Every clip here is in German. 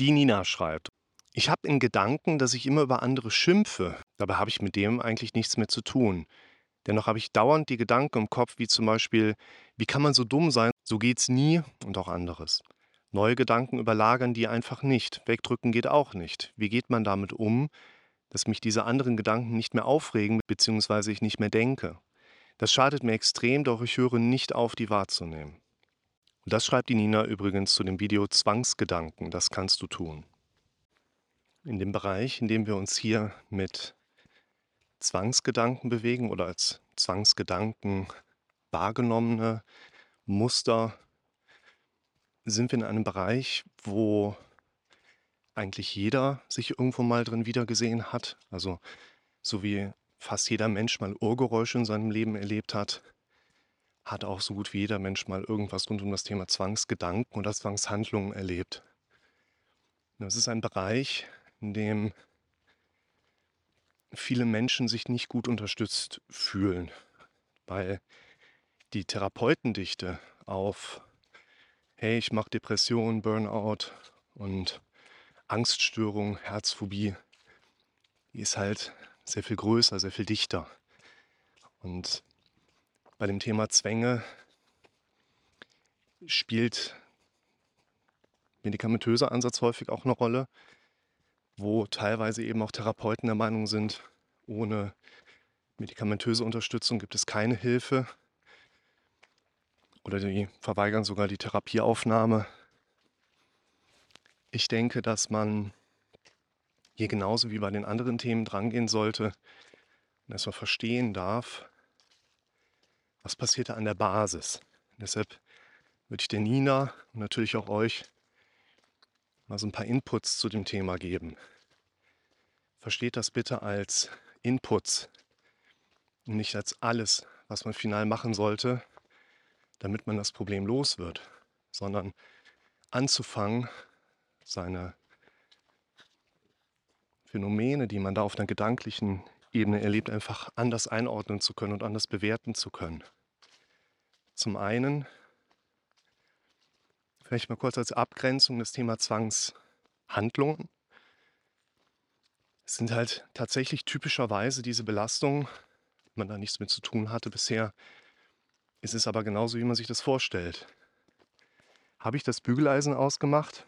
Die Nina schreibt, ich habe in Gedanken, dass ich immer über andere schimpfe. Dabei habe ich mit dem eigentlich nichts mehr zu tun. Dennoch habe ich dauernd die Gedanken im Kopf, wie zum Beispiel, wie kann man so dumm sein? So geht's nie und auch anderes. Neue Gedanken überlagern die einfach nicht. Wegdrücken geht auch nicht. Wie geht man damit um, dass mich diese anderen Gedanken nicht mehr aufregen, beziehungsweise ich nicht mehr denke? Das schadet mir extrem, doch ich höre nicht auf, die wahrzunehmen. Das schreibt die Nina übrigens zu dem Video Zwangsgedanken. Das kannst du tun. In dem Bereich, in dem wir uns hier mit Zwangsgedanken bewegen oder als Zwangsgedanken wahrgenommene Muster, sind wir in einem Bereich, wo eigentlich jeder sich irgendwo mal drin wiedergesehen hat. Also so wie fast jeder Mensch mal Urgeräusche in seinem Leben erlebt hat, hat auch so gut wie jeder Mensch mal irgendwas rund um das Thema Zwangsgedanken oder Zwangshandlungen erlebt. Das ist ein Bereich, in dem viele Menschen sich nicht gut unterstützt fühlen, weil die Therapeutendichte auf, hey, ich mache Depression, Burnout und Angststörung, Herzphobie, die ist halt sehr viel größer, sehr viel dichter. Und bei dem Thema Zwänge spielt medikamentöser Ansatz häufig auch eine Rolle wo teilweise eben auch Therapeuten der Meinung sind, ohne medikamentöse Unterstützung gibt es keine Hilfe oder die verweigern sogar die Therapieaufnahme. Ich denke, dass man hier genauso wie bei den anderen Themen drangehen sollte und erstmal verstehen darf, was passiert da an der Basis. deshalb würde ich der Nina und natürlich auch euch mal so ein paar Inputs zu dem Thema geben. Versteht das bitte als Inputs und nicht als alles, was man final machen sollte, damit man das Problem los wird, sondern anzufangen, seine Phänomene, die man da auf einer gedanklichen Ebene erlebt, einfach anders einordnen zu können und anders bewerten zu können. Zum einen Vielleicht mal kurz als Abgrenzung das Thema Zwangshandlungen. Es sind halt tatsächlich typischerweise diese Belastungen, man da nichts mit zu tun hatte bisher. Es ist aber genauso, wie man sich das vorstellt. Habe ich das Bügeleisen ausgemacht?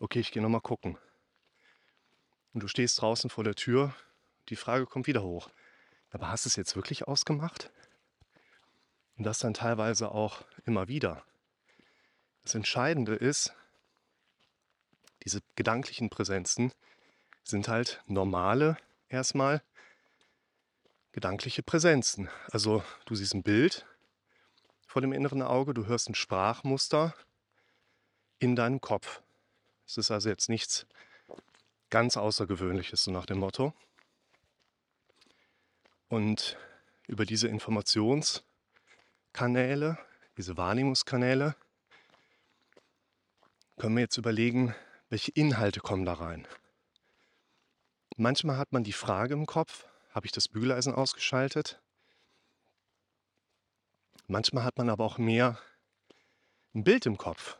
Okay, ich gehe nochmal gucken. Und du stehst draußen vor der Tür, die Frage kommt wieder hoch. Aber hast du es jetzt wirklich ausgemacht? Und das dann teilweise auch immer wieder. Das Entscheidende ist, diese gedanklichen Präsenzen sind halt normale erstmal gedankliche Präsenzen. Also du siehst ein Bild vor dem inneren Auge, du hörst ein Sprachmuster in deinem Kopf. Es ist also jetzt nichts ganz Außergewöhnliches, so nach dem Motto. Und über diese Informationskanäle, diese Wahrnehmungskanäle, können wir jetzt überlegen, welche Inhalte kommen da rein. Manchmal hat man die Frage im Kopf, habe ich das Bügeleisen ausgeschaltet? Manchmal hat man aber auch mehr ein Bild im Kopf,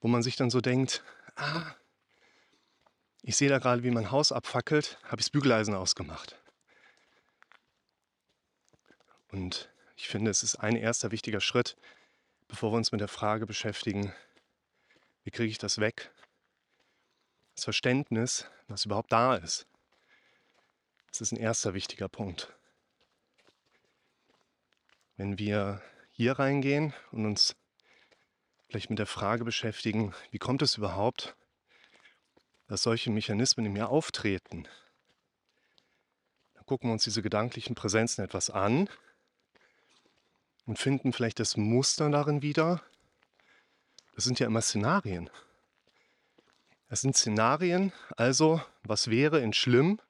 wo man sich dann so denkt, ah, ich sehe da gerade, wie mein Haus abfackelt, habe ich das Bügeleisen ausgemacht. Und ich finde, es ist ein erster wichtiger Schritt, bevor wir uns mit der Frage beschäftigen, wie kriege ich das weg? Das Verständnis, was überhaupt da ist. Das ist ein erster wichtiger Punkt. Wenn wir hier reingehen und uns vielleicht mit der Frage beschäftigen, wie kommt es überhaupt, dass solche Mechanismen in mir auftreten, dann gucken wir uns diese gedanklichen Präsenzen etwas an und finden vielleicht das Muster darin wieder, das sind ja immer Szenarien. Es sind Szenarien, also was wäre in schlimm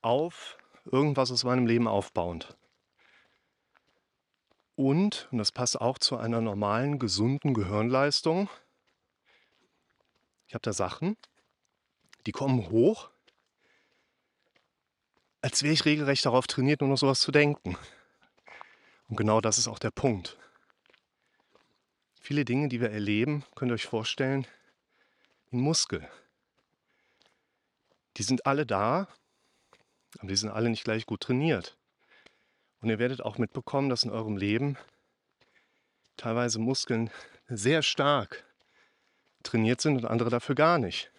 auf irgendwas aus meinem Leben aufbauend. Und, und das passt auch zu einer normalen, gesunden Gehirnleistung, ich habe da Sachen, die kommen hoch, als wäre ich regelrecht darauf trainiert, nur noch sowas zu denken. Und genau das ist auch der Punkt. Viele Dinge, die wir erleben, könnt ihr euch vorstellen, ein Muskel. Die sind alle da, aber die sind alle nicht gleich gut trainiert. Und ihr werdet auch mitbekommen, dass in eurem Leben teilweise Muskeln sehr stark trainiert sind und andere dafür gar nicht.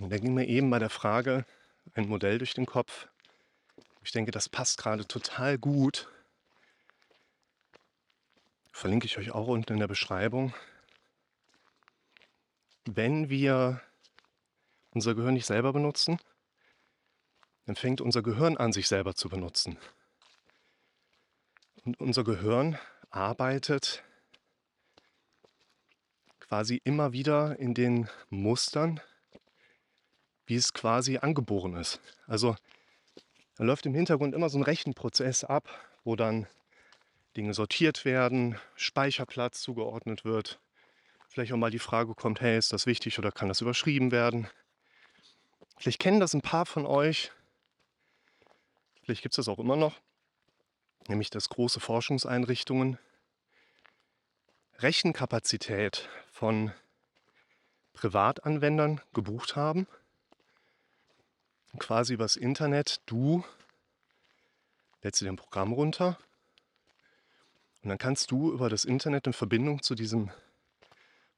Und da ging mir eben bei der Frage ein Modell durch den Kopf. Ich denke, das passt gerade total gut. Verlinke ich euch auch unten in der Beschreibung. Wenn wir unser Gehirn nicht selber benutzen, dann fängt unser Gehirn an, sich selber zu benutzen. Und unser Gehirn arbeitet quasi immer wieder in den Mustern, wie es quasi angeboren ist. Also da läuft im Hintergrund immer so ein Rechenprozess ab, wo dann Dinge sortiert werden, Speicherplatz zugeordnet wird. Vielleicht auch mal die Frage kommt, hey, ist das wichtig oder kann das überschrieben werden? Vielleicht kennen das ein paar von euch. Vielleicht gibt es das auch immer noch. Nämlich, dass große Forschungseinrichtungen Rechenkapazität von Privatanwendern gebucht haben. Quasi übers Internet, du lädst dir ein Programm runter und dann kannst du über das Internet in Verbindung zu diesem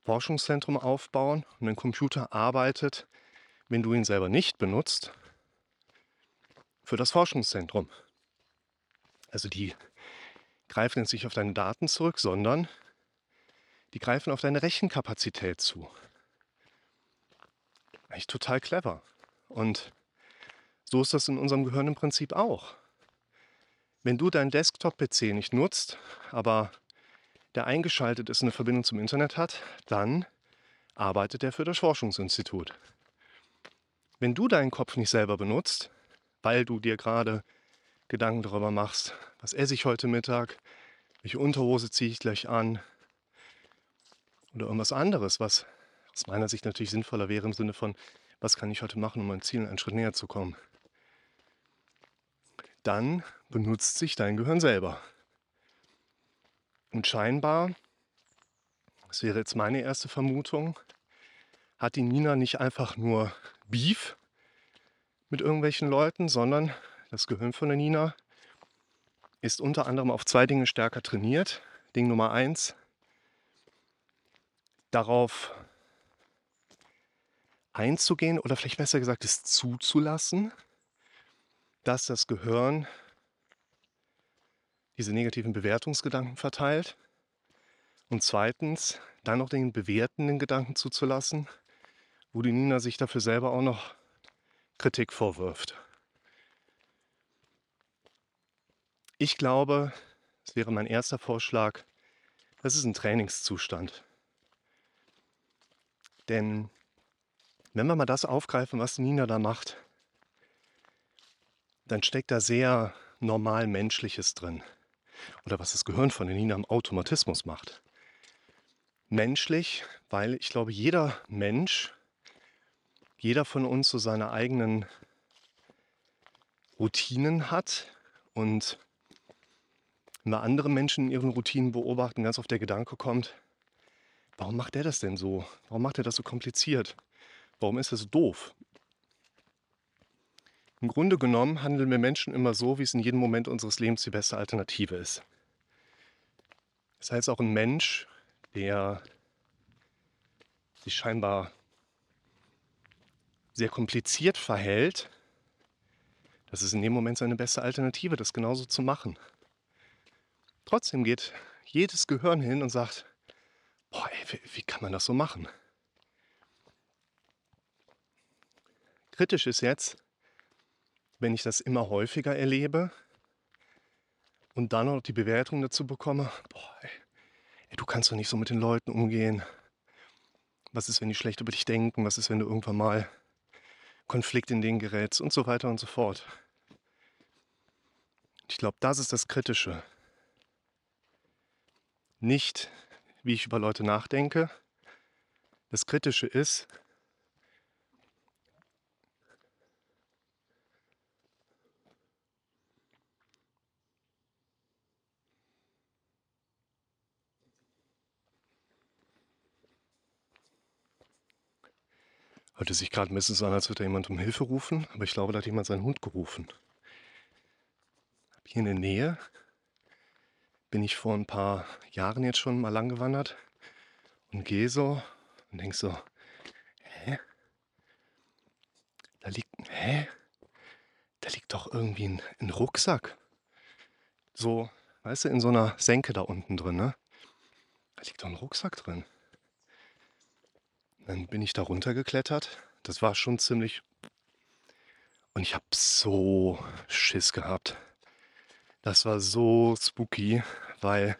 Forschungszentrum aufbauen und ein Computer arbeitet, wenn du ihn selber nicht benutzt, für das Forschungszentrum. Also die greifen jetzt nicht auf deine Daten zurück, sondern die greifen auf deine Rechenkapazität zu. Eigentlich total clever. Und so ist das in unserem Gehirn im Prinzip auch. Wenn du deinen Desktop-PC nicht nutzt, aber der eingeschaltet ist und eine Verbindung zum Internet hat, dann arbeitet er für das Forschungsinstitut. Wenn du deinen Kopf nicht selber benutzt, weil du dir gerade Gedanken darüber machst, was esse ich heute Mittag, welche Unterhose ziehe ich gleich an oder irgendwas anderes, was aus meiner Sicht natürlich sinnvoller wäre im Sinne von, was kann ich heute machen, um meinem Ziel einen Schritt näher zu kommen, dann benutzt sich dein Gehirn selber. Und scheinbar, das wäre jetzt meine erste Vermutung, hat die Nina nicht einfach nur Beef mit irgendwelchen Leuten, sondern das Gehirn von der Nina ist unter anderem auf zwei Dinge stärker trainiert. Ding Nummer eins, darauf einzugehen oder vielleicht besser gesagt es zuzulassen, dass das Gehirn diese negativen Bewertungsgedanken verteilt. Und zweitens, dann noch den bewertenden Gedanken zuzulassen, wo die Nina sich dafür selber auch noch Kritik vorwirft. Ich glaube, das wäre mein erster Vorschlag, das ist ein Trainingszustand. Denn wenn wir mal das aufgreifen, was Nina da macht, dann steckt da sehr normal Menschliches drin oder was das Gehirn von den Nina im Automatismus macht. Menschlich, weil ich glaube, jeder Mensch, jeder von uns so seine eigenen Routinen hat und wenn wir andere Menschen in ihren Routinen beobachten, ganz oft der Gedanke kommt, warum macht der das denn so? Warum macht er das so kompliziert? Warum ist er so doof? Im Grunde genommen handeln wir Menschen immer so, wie es in jedem Moment unseres Lebens die beste Alternative ist. Das heißt, auch ein Mensch, der sich scheinbar sehr kompliziert verhält, das ist in dem Moment seine beste Alternative, das genauso zu machen. Trotzdem geht jedes Gehirn hin und sagt, boah, ey, wie, wie kann man das so machen? Kritisch ist jetzt, wenn ich das immer häufiger erlebe und dann noch die Bewertung dazu bekomme, boah, ey, du kannst doch nicht so mit den Leuten umgehen. Was ist, wenn die schlecht über dich denken? Was ist, wenn du irgendwann mal Konflikt in den gerätst und so weiter und so fort. Ich glaube, das ist das Kritische. Nicht, wie ich über Leute nachdenke. Das Kritische ist, Hörte sich gerade ein bisschen so an, als würde jemand um Hilfe rufen, aber ich glaube, da hat jemand seinen Hund gerufen. Hier in der Nähe bin ich vor ein paar Jahren jetzt schon mal lang gewandert und gehe so und denk so, hä? Da liegt, hä? Da liegt doch irgendwie ein, ein Rucksack. So, weißt du, in so einer Senke da unten drin, ne? Da liegt doch ein Rucksack drin. Dann bin ich da runtergeklettert. Das war schon ziemlich. Und ich habe so Schiss gehabt. Das war so spooky, weil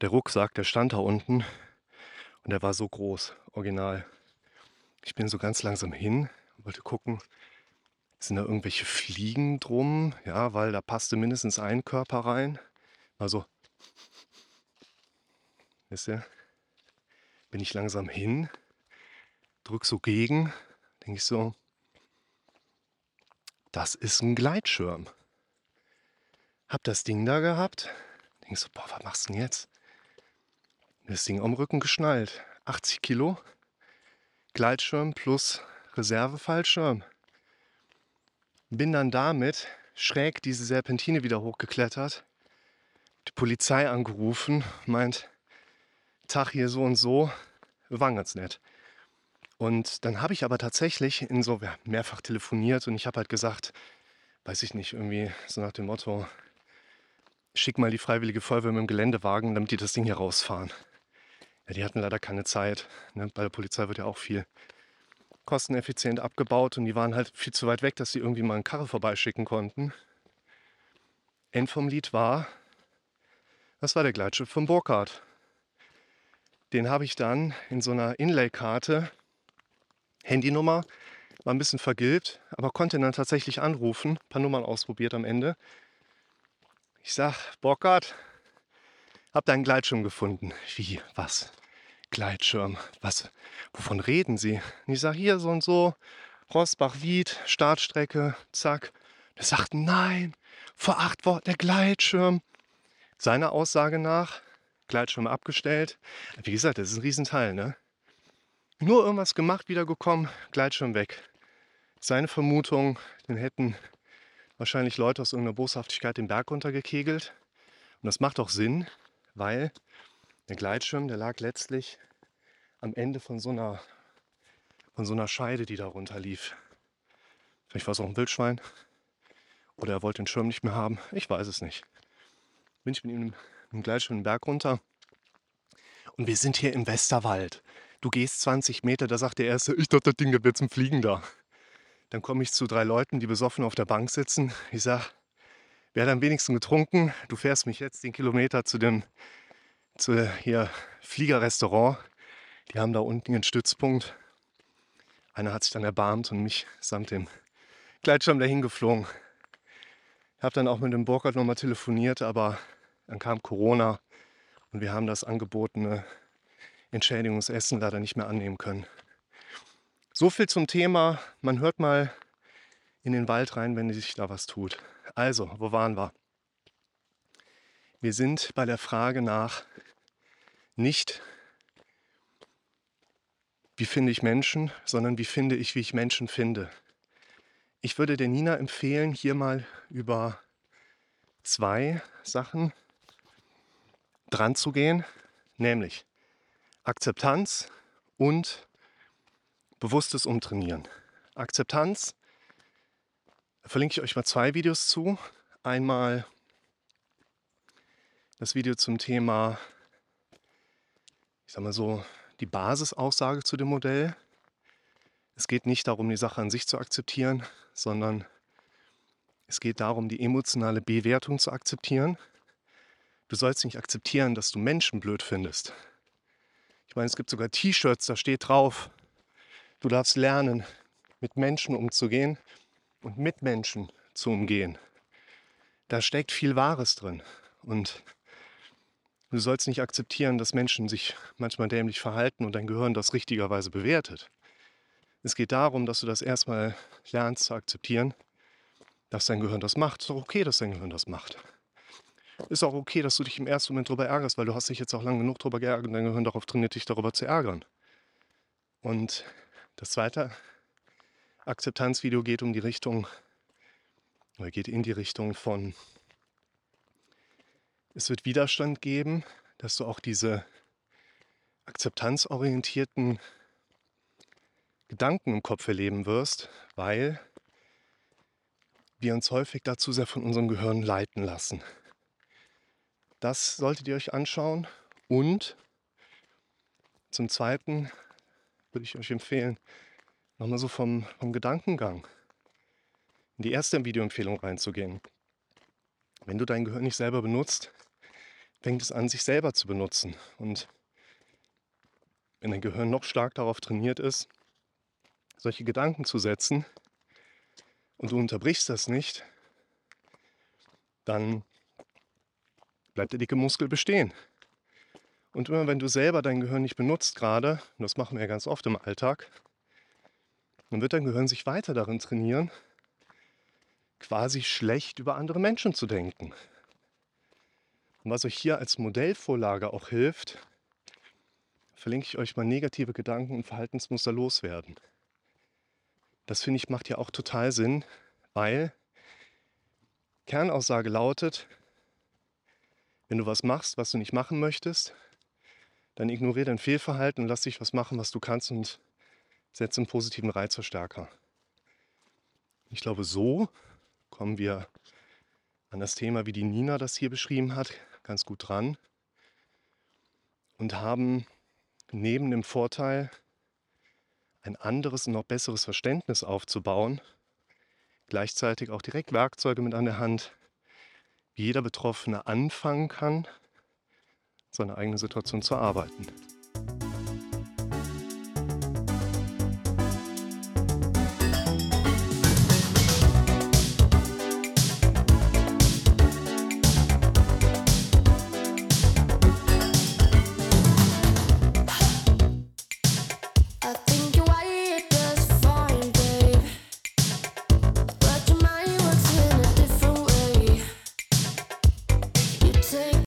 der Rucksack, der stand da unten und der war so groß, original. Ich bin so ganz langsam hin, wollte gucken, sind da irgendwelche Fliegen drum? Ja, weil da passte mindestens ein Körper rein. Also, wisst ihr, bin ich langsam hin, drück so gegen, denke ich so, das ist ein Gleitschirm. Hab das Ding da gehabt, denke so, boah, was machst du denn jetzt? Das Ding am Rücken geschnallt, 80 Kilo, Gleitschirm plus Reservefallschirm. Bin dann damit schräg diese Serpentine wieder hochgeklettert, die Polizei angerufen, meint, Tag hier so und so, wir waren ganz nett. Und dann habe ich aber tatsächlich in so mehrfach telefoniert und ich habe halt gesagt, weiß ich nicht, irgendwie so nach dem Motto, schick mal die freiwillige Feuerwehr mit dem Geländewagen, damit die das Ding hier rausfahren. Ja, die hatten leider keine Zeit. Ne? Bei der Polizei wird ja auch viel kosteneffizient abgebaut und die waren halt viel zu weit weg, dass sie irgendwie mal einen Karre vorbeischicken konnten. End vom Lied war, das war der Gleitschiff von Burkhardt. Den habe ich dann in so einer Inlay-Karte, Handynummer, war ein bisschen vergilbt, aber konnte dann tatsächlich anrufen, ein paar Nummern ausprobiert am Ende. Ich sag, Burkhardt, hab deinen Gleitschirm gefunden. Wie, was? Gleitschirm. Was, wovon reden Sie? Und ich sage, hier so und so, Rosbach-Wied, Startstrecke, zack. Er sagt, nein, vor acht Wochen der Gleitschirm. Seiner Aussage nach, Gleitschirm abgestellt. Wie gesagt, das ist ein Riesenteil, ne? Nur irgendwas gemacht, wiedergekommen, Gleitschirm weg. Seine Vermutung, den hätten wahrscheinlich Leute aus irgendeiner Boshaftigkeit den Berg runtergekegelt. Und das macht auch Sinn, weil der Gleitschirm, der lag letztlich am Ende von so einer, von so einer Scheide, die da runterlief. Vielleicht war es auch ein Wildschwein. Oder er wollte den Schirm nicht mehr haben. Ich weiß es nicht. Bin ich mit ihm im Gleitschirm den Berg runter. Und wir sind hier im Westerwald. Du gehst 20 Meter, da sagt der Erste, ich dachte, das Ding wird zum Fliegen da. Dann komme ich zu drei Leuten, die besoffen auf der Bank sitzen. Ich sage, wer hat am wenigsten getrunken? Du fährst mich jetzt den Kilometer zu dem zu hier Fliegerrestaurant. Die haben da unten einen Stützpunkt. Einer hat sich dann erbarmt und mich samt dem Gleitschirm dahin geflogen. Ich habe dann auch mit dem Burkhardt nochmal telefoniert, aber dann kam Corona und wir haben das angebotene Entschädigungsessen leider nicht mehr annehmen können. So viel zum Thema. Man hört mal in den Wald rein, wenn sich da was tut. Also, wo waren wir? Wir sind bei der Frage nach, nicht, wie finde ich Menschen, sondern wie finde ich, wie ich Menschen finde. Ich würde der Nina empfehlen, hier mal über zwei Sachen dran zu gehen, nämlich Akzeptanz und bewusstes Umtrainieren. Akzeptanz verlinke ich euch mal zwei Videos zu. Einmal das Video zum Thema ich sag mal so, die Basisaussage zu dem Modell. Es geht nicht darum, die Sache an sich zu akzeptieren, sondern es geht darum, die emotionale Bewertung zu akzeptieren. Du sollst nicht akzeptieren, dass du Menschen blöd findest. Ich meine, es gibt sogar T-Shirts, da steht drauf, du darfst lernen, mit Menschen umzugehen und mit Menschen zu umgehen. Da steckt viel Wahres drin. Und Du sollst nicht akzeptieren, dass Menschen sich manchmal dämlich verhalten und dein Gehirn das richtigerweise bewertet. Es geht darum, dass du das erstmal lernst zu akzeptieren, dass dein Gehirn das macht. Ist auch okay, dass dein Gehirn das macht. Ist auch okay, dass du dich im ersten Moment darüber ärgerst, weil du hast dich jetzt auch lange genug darüber geärgert und dein Gehirn darauf trainiert, dich darüber zu ärgern. Und das Zweite, Akzeptanzvideo geht um die Richtung, oder geht in die Richtung von, es wird Widerstand geben, dass du auch diese akzeptanzorientierten Gedanken im Kopf erleben wirst, weil wir uns häufig dazu sehr von unserem Gehirn leiten lassen. Das solltet ihr euch anschauen und zum Zweiten würde ich euch empfehlen, nochmal so vom, vom Gedankengang in die erste Videoempfehlung reinzugehen. Wenn du dein Gehirn nicht selber benutzt, fängt es an, sich selber zu benutzen. Und wenn dein Gehirn noch stark darauf trainiert ist, solche Gedanken zu setzen, und du unterbrichst das nicht, dann bleibt der dicke Muskel bestehen. Und immer wenn du selber dein Gehirn nicht benutzt gerade, und das machen wir ja ganz oft im Alltag, dann wird dein Gehirn sich weiter darin trainieren, quasi schlecht über andere Menschen zu denken. Und was euch hier als Modellvorlage auch hilft, verlinke ich euch mal negative Gedanken und Verhaltensmuster loswerden. Das finde ich macht ja auch total Sinn, weil Kernaussage lautet, wenn du was machst, was du nicht machen möchtest, dann ignoriere dein Fehlverhalten und lass dich was machen, was du kannst und setze einen positiven Reizverstärker. Ich glaube, so kommen wir an das Thema, wie die Nina das hier beschrieben hat, ganz gut dran und haben neben dem Vorteil, ein anderes und noch besseres Verständnis aufzubauen, gleichzeitig auch direkt Werkzeuge mit an der Hand, jeder Betroffene anfangen kann, seine eigene Situation zu arbeiten.